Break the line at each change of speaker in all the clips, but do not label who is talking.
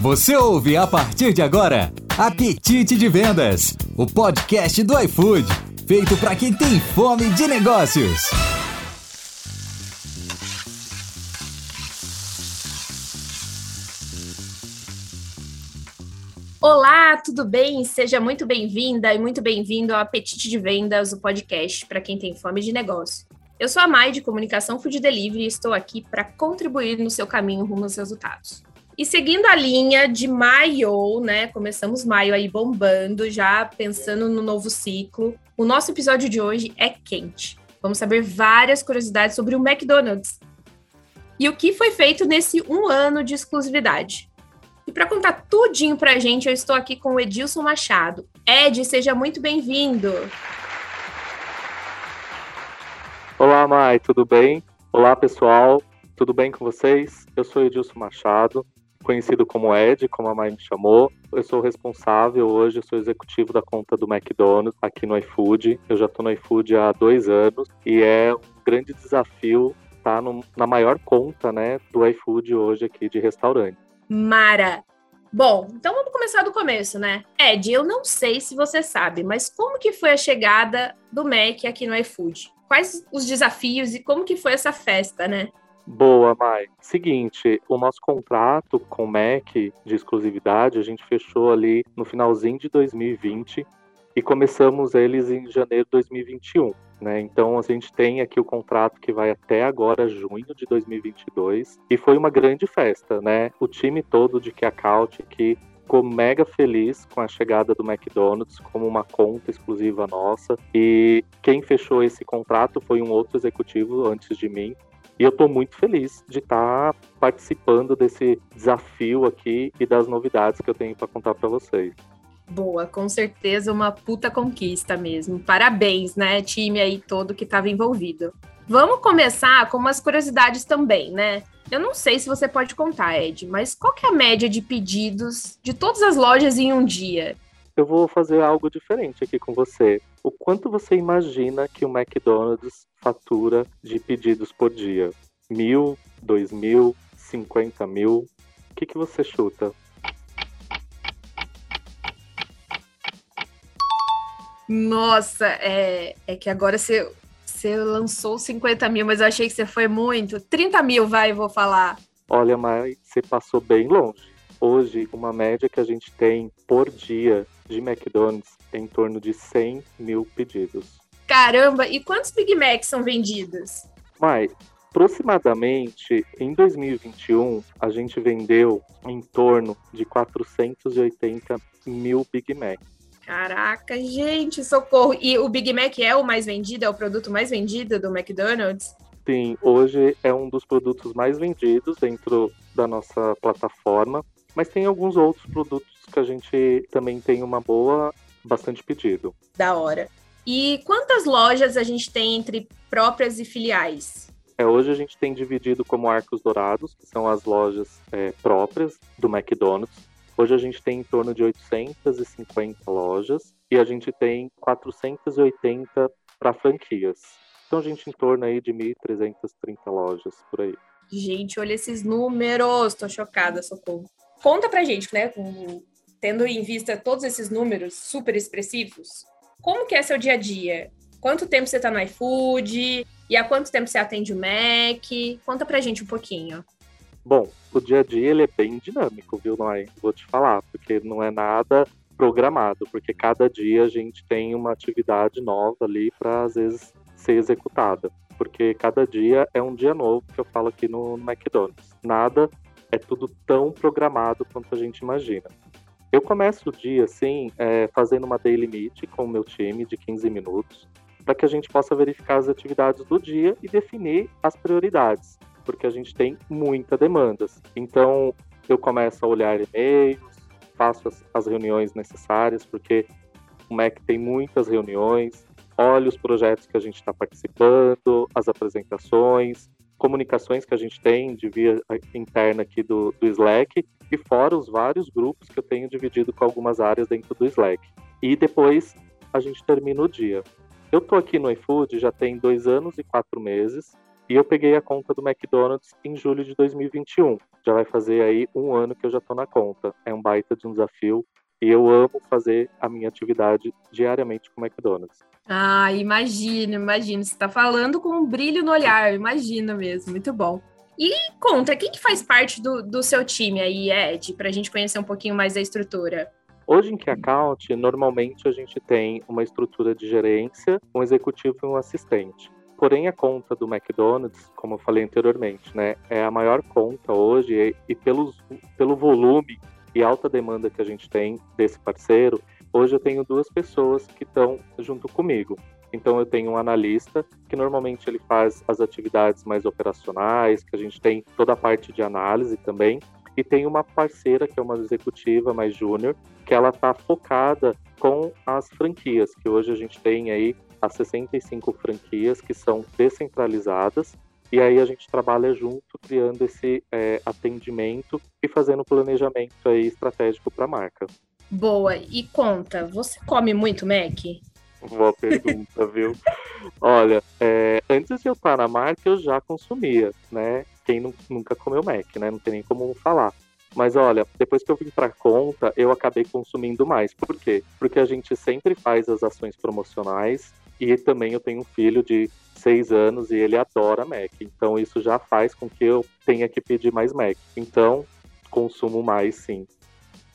Você ouve a partir de agora Apetite de Vendas, o podcast do iFood, feito para quem tem fome de negócios.
Olá, tudo bem? Seja muito bem-vinda e muito bem-vindo ao Apetite de Vendas, o podcast para quem tem fome de negócio. Eu sou a Mai de Comunicação Food Delivery e estou aqui para contribuir no seu caminho rumo aos resultados. E seguindo a linha de maio, né? Começamos maio aí bombando, já pensando no novo ciclo. O nosso episódio de hoje é quente. Vamos saber várias curiosidades sobre o McDonald's e o que foi feito nesse um ano de exclusividade. E para contar tudinho para a gente, eu estou aqui com o Edilson Machado. Ed, seja muito bem-vindo.
Olá, Mai, tudo bem? Olá, pessoal, tudo bem com vocês? Eu sou Edilson Machado, conhecido como Ed, como a mãe me chamou. Eu sou responsável hoje, eu sou executivo da conta do McDonald's aqui no iFood. Eu já estou no iFood há dois anos e é um grande desafio estar tá na maior conta né, do iFood hoje aqui de restaurante.
Mara! Bom, então vamos começar do começo, né? Ed, eu não sei se você sabe, mas como que foi a chegada do Mac aqui no iFood? Quais os desafios e como que foi essa festa, né?
Boa, Mai. Seguinte, o nosso contrato com o MEC de exclusividade, a gente fechou ali no finalzinho de 2020 e começamos eles em janeiro de 2021. Né? Então a gente tem aqui o contrato que vai até agora, junho de 2022, e foi uma grande festa, né? O time todo de Kiacaut aqui ficou mega feliz com a chegada do McDonald's como uma conta exclusiva nossa. E quem fechou esse contrato foi um outro executivo antes de mim, e eu estou muito feliz de estar tá participando desse desafio aqui e das novidades que eu tenho para contar para vocês.
Boa, com certeza uma puta conquista mesmo. Parabéns, né, time aí todo que estava envolvido. Vamos começar com umas curiosidades também, né? Eu não sei se você pode contar, Ed, mas qual que é a média de pedidos de todas as lojas em um dia?
Eu vou fazer algo diferente aqui com você. O quanto você imagina que o McDonald's fatura de pedidos por dia? Mil, dois mil, cinquenta mil? O que, que você chuta?
Nossa, é, é que agora você, você lançou 50 mil, mas eu achei que você foi muito. 30 mil, vai, vou falar.
Olha, mas você passou bem longe. Hoje, uma média que a gente tem por dia de McDonald's é em torno de 100 mil pedidos.
Caramba, e quantos Big Macs são vendidos?
Mas, aproximadamente, em 2021, a gente vendeu em torno de 480 mil Big Macs.
Caraca, gente, socorro. E o Big Mac é o mais vendido, é o produto mais vendido do McDonald's?
Sim, hoje é um dos produtos mais vendidos dentro da nossa plataforma, mas tem alguns outros produtos que a gente também tem uma boa, bastante pedido.
Da hora. E quantas lojas a gente tem entre próprias e filiais?
É, hoje a gente tem dividido como Arcos Dourados, que são as lojas é, próprias do McDonald's. Hoje a gente tem em torno de 850 lojas e a gente tem 480 para franquias. Então a gente em torno aí de 1.330 lojas por aí.
Gente, olha esses números, tô chocada, socorro. Conta pra gente, né, tendo em vista todos esses números super expressivos, como que é seu dia a dia? Quanto tempo você tá no iFood? E há quanto tempo você atende o Mac? Conta pra gente um pouquinho.
Bom, o dia a dia ele é bem dinâmico, viu, Noé? Vou te falar, porque não é nada programado, porque cada dia a gente tem uma atividade nova ali para às vezes ser executada, porque cada dia é um dia novo que eu falo aqui no McDonald's. Nada é tudo tão programado quanto a gente imagina. Eu começo o dia assim, é, fazendo uma daily meet com o meu time de 15 minutos, para que a gente possa verificar as atividades do dia e definir as prioridades porque a gente tem muita demandas. Então, eu começo a olhar e-mails, faço as, as reuniões necessárias, porque o MEC tem muitas reuniões, olho os projetos que a gente está participando, as apresentações, comunicações que a gente tem de via interna aqui do, do Slack, e fora os vários grupos que eu tenho dividido com algumas áreas dentro do Slack. E depois a gente termina o dia. Eu estou aqui no iFood já tem dois anos e quatro meses, E eu peguei a conta do McDonald's em julho de 2021. Já vai fazer aí um ano que eu já estou na conta. É um baita de um desafio e eu amo fazer a minha atividade diariamente com o McDonald's.
Ah, imagino, imagino. Você está falando com um brilho no olhar, imagina mesmo, muito bom. E conta, quem que faz parte do, do seu time aí, Ed, para a gente conhecer um pouquinho mais da estrutura?
Hoje em Key Account, normalmente a gente tem uma estrutura de gerência, um executivo e um assistente. Porém, a conta do McDonald's, como eu falei anteriormente, né, é a maior conta hoje e, e pelos, pelo volume e alta demanda que a gente tem desse parceiro, hoje eu tenho duas pessoas que estão junto comigo. Então eu tenho um analista que normalmente ele faz as atividades mais operacionais, que a gente tem toda a parte de análise também, e tem uma parceira, que é uma executiva mais júnior, que ela está focada com as franquias, que hoje a gente tem aí as 65 franquias que são descentralizadas, e aí a gente trabalha junto, criando esse é, atendimento e fazendo planejamento aí estratégico para a marca.
Boa. E conta, você come muito Mac?
Boa pergunta, viu? Olha, é, antes de eu estar na marca, eu já consumia, né? quem nunca comeu Mac, né? Não tem nem como falar. Mas olha, depois que eu vim para conta, eu acabei consumindo mais. Por quê? Porque a gente sempre faz as ações promocionais e também eu tenho um filho de seis anos e ele adora Mac. Então isso já faz com que eu tenha que pedir mais Mac. Então, consumo mais sim.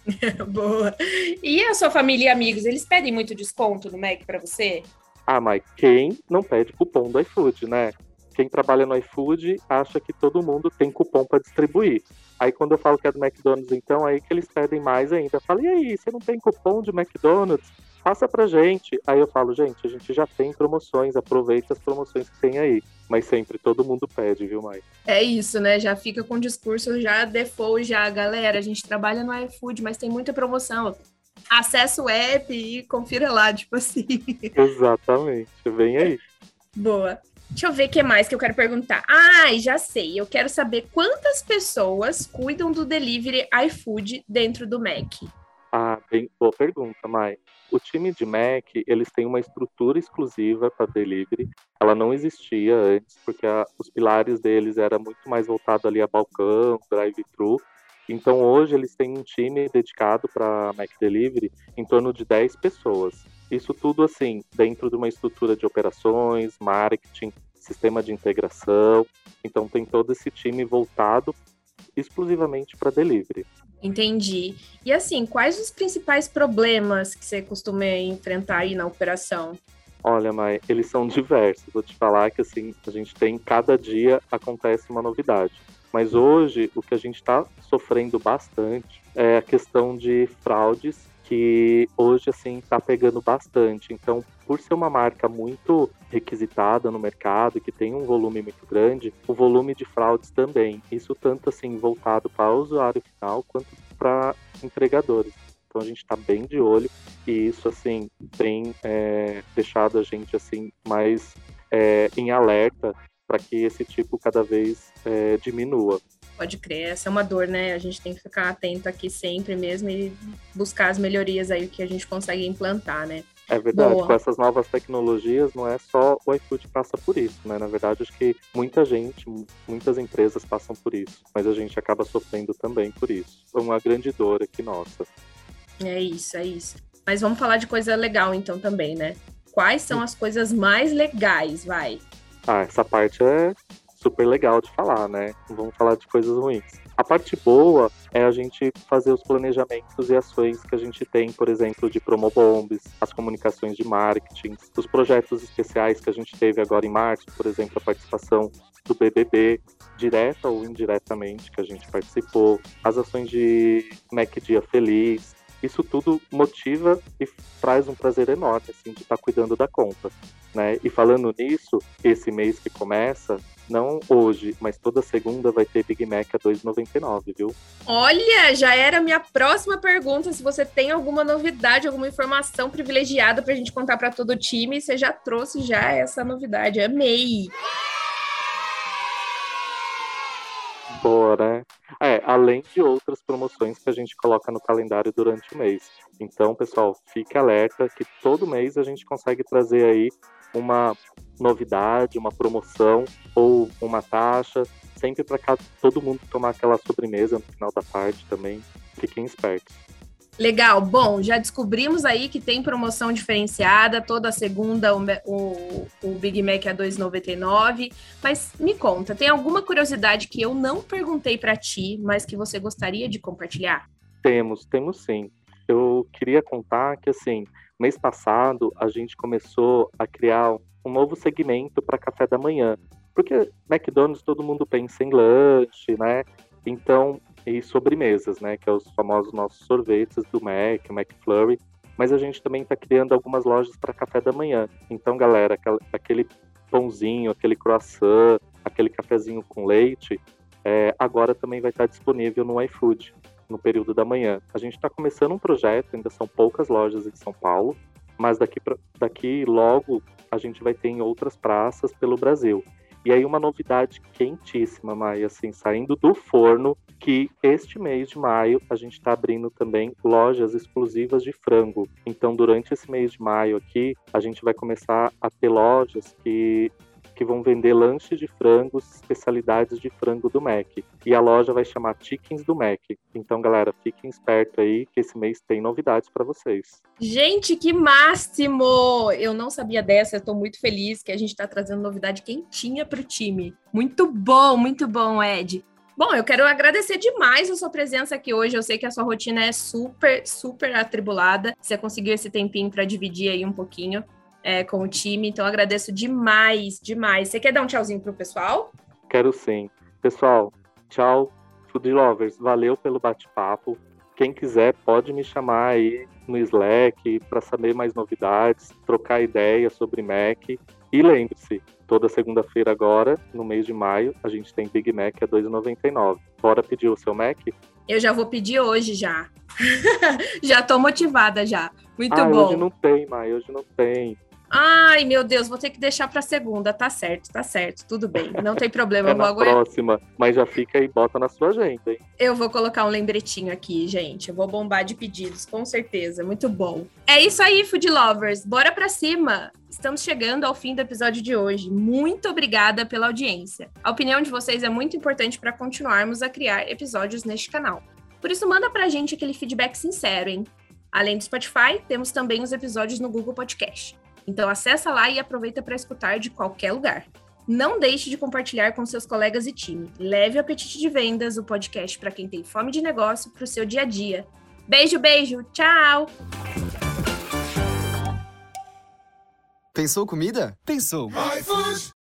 Boa. E a sua família e amigos, eles pedem muito desconto no Mac para você?
Ah, mas quem não pede cupom do iFood, né? quem trabalha no iFood acha que todo mundo tem cupom para distribuir. Aí quando eu falo que é do McDonald's, então, aí que eles pedem mais ainda. Fala, e aí, você não tem cupom de McDonald's? Passa pra gente. Aí eu falo, gente, a gente já tem promoções, aproveita as promoções que tem aí. Mas sempre todo mundo pede, viu, Mai?
É isso, né? Já fica com o discurso já default, já, galera, a gente trabalha no iFood, mas tem muita promoção. Acesse o app e confira lá, tipo assim.
Exatamente, vem aí.
Boa. Deixa eu ver o que mais que eu quero perguntar. Ah, já sei. Eu quero saber quantas pessoas cuidam do delivery iFood dentro do Mac.
Ah, bem boa pergunta, Mai. O time de Mac, eles têm uma estrutura exclusiva para delivery. Ela não existia antes, porque a, os pilares deles era muito mais voltado ali a balcão, drive-thru. Então hoje eles têm um time dedicado para Mac Delivery em torno de 10 pessoas. Isso tudo assim, dentro de uma estrutura de operações, marketing, sistema de integração. Então tem todo esse time voltado exclusivamente para delivery.
Entendi. E assim, quais os principais problemas que você costuma enfrentar aí na operação?
Olha, Mai, eles são diversos. Vou te falar que assim, a gente tem cada dia acontece uma novidade. Mas hoje o que a gente está sofrendo bastante é a questão de fraudes que hoje assim está pegando bastante. Então, por ser uma marca muito requisitada no mercado, que tem um volume muito grande, o volume de fraudes também. Isso tanto assim voltado para o usuário final quanto para entregadores. Então a gente está bem de olho e isso assim tem é, deixado a gente assim mais é, em alerta para que esse tipo cada vez é, diminua.
Pode crer, essa é uma dor, né? A gente tem que ficar atento aqui sempre mesmo e buscar as melhorias aí que a gente consegue implantar, né?
É verdade, Boa. com essas novas tecnologias, não é só o iFood passa por isso, né? Na verdade, acho que muita gente, muitas empresas passam por isso, mas a gente acaba sofrendo também por isso. É uma grande dor aqui nossa.
É isso, é isso. Mas vamos falar de coisa legal então também, né? Quais são as coisas mais legais, vai?
Ah, essa parte é super legal de falar, né? Não vamos falar de coisas ruins. A parte boa é a gente fazer os planejamentos e ações que a gente tem, por exemplo, de promobombs, as comunicações de marketing, os projetos especiais que a gente teve agora em março, por exemplo, a participação do BBB, direta ou indiretamente, que a gente participou, as ações de Mac Dia Feliz, isso tudo motiva e traz um prazer enorme, assim, de estar tá cuidando da conta, né? E falando nisso, esse mês que começa, não hoje, mas toda segunda vai ter Big Mac a 2,99, viu?
Olha, já era a minha próxima pergunta. Se você tem alguma novidade, alguma informação privilegiada para a gente contar para todo o time, você já trouxe já essa novidade. Amei!
Boa, né? É, além de outras promoções que a gente coloca no calendário durante o mês. Então, pessoal, fique alerta que todo mês a gente consegue trazer aí uma novidade, uma promoção ou uma taxa, sempre para todo mundo tomar aquela sobremesa no final da tarde também. Fiquem espertos.
Legal. Bom, já descobrimos aí que tem promoção diferenciada. Toda segunda o, o, o Big Mac é 2,99. Mas me conta, tem alguma curiosidade que eu não perguntei para ti, mas que você gostaria de compartilhar?
Temos, temos sim. Eu queria contar que, assim, mês passado a gente começou a criar um novo segmento para café da manhã. Porque McDonald's todo mundo pensa em lanche, né? Então, e sobremesas, né? Que é os famosos nossos sorvetes do Mac, McFlurry. Mas a gente também está criando algumas lojas para café da manhã. Então, galera, aquele pãozinho, aquele croissant, aquele cafezinho com leite, é, agora também vai estar disponível no iFood no período da manhã. A gente está começando um projeto, ainda são poucas lojas em São Paulo, mas daqui, pra, daqui logo a gente vai ter em outras praças pelo Brasil. E aí uma novidade quentíssima, Maia, assim, saindo do forno, que este mês de maio a gente está abrindo também lojas exclusivas de frango. Então, durante esse mês de maio aqui, a gente vai começar a ter lojas que que vão vender lanches de frangos, especialidades de frango do Mac. E a loja vai chamar Chickens do Mac. Então, galera, fiquem espertos aí que esse mês tem novidades para vocês.
Gente, que máximo! Eu não sabia dessa, tô muito feliz que a gente está trazendo novidade quentinha para o time. Muito bom, muito bom, Ed. Bom, eu quero agradecer demais a sua presença aqui hoje. Eu sei que a sua rotina é super, super atribulada. Você conseguiu esse tempinho para dividir aí um pouquinho é, com o time. Então agradeço demais, demais. Você quer dar um tchauzinho pro pessoal?
Quero sim. Pessoal, tchau, Food Lovers. Valeu pelo bate-papo. Quem quiser pode me chamar aí no Slack para saber mais novidades, trocar ideias sobre Mac. E lembre-se, toda segunda-feira agora, no mês de maio, a gente tem Big Mac a 2,99. Bora pedir o seu Mac?
Eu já vou pedir hoje já. já tô motivada já. Muito
ah,
bom.
Hoje não tem, Mai, hoje não tem.
Ai, meu Deus, vou ter que deixar para segunda. Tá certo, tá certo, tudo bem. Não tem problema.
é na próxima, mas já fica aí, bota na sua agenda, hein?
Eu vou colocar um lembretinho aqui, gente. Eu vou bombar de pedidos, com certeza. Muito bom. É isso aí, Food Lovers. Bora para cima. Estamos chegando ao fim do episódio de hoje. Muito obrigada pela audiência. A opinião de vocês é muito importante para continuarmos a criar episódios neste canal. Por isso, manda pra gente aquele feedback sincero, hein? Além do Spotify, temos também os episódios no Google Podcast. Então acessa lá e aproveita para escutar de qualquer lugar. Não deixe de compartilhar com seus colegas e time. Leve o Apetite de Vendas, o podcast para quem tem fome de negócio, para o seu dia a dia. Beijo, beijo, tchau!
Pensou comida? Pensou. iFood!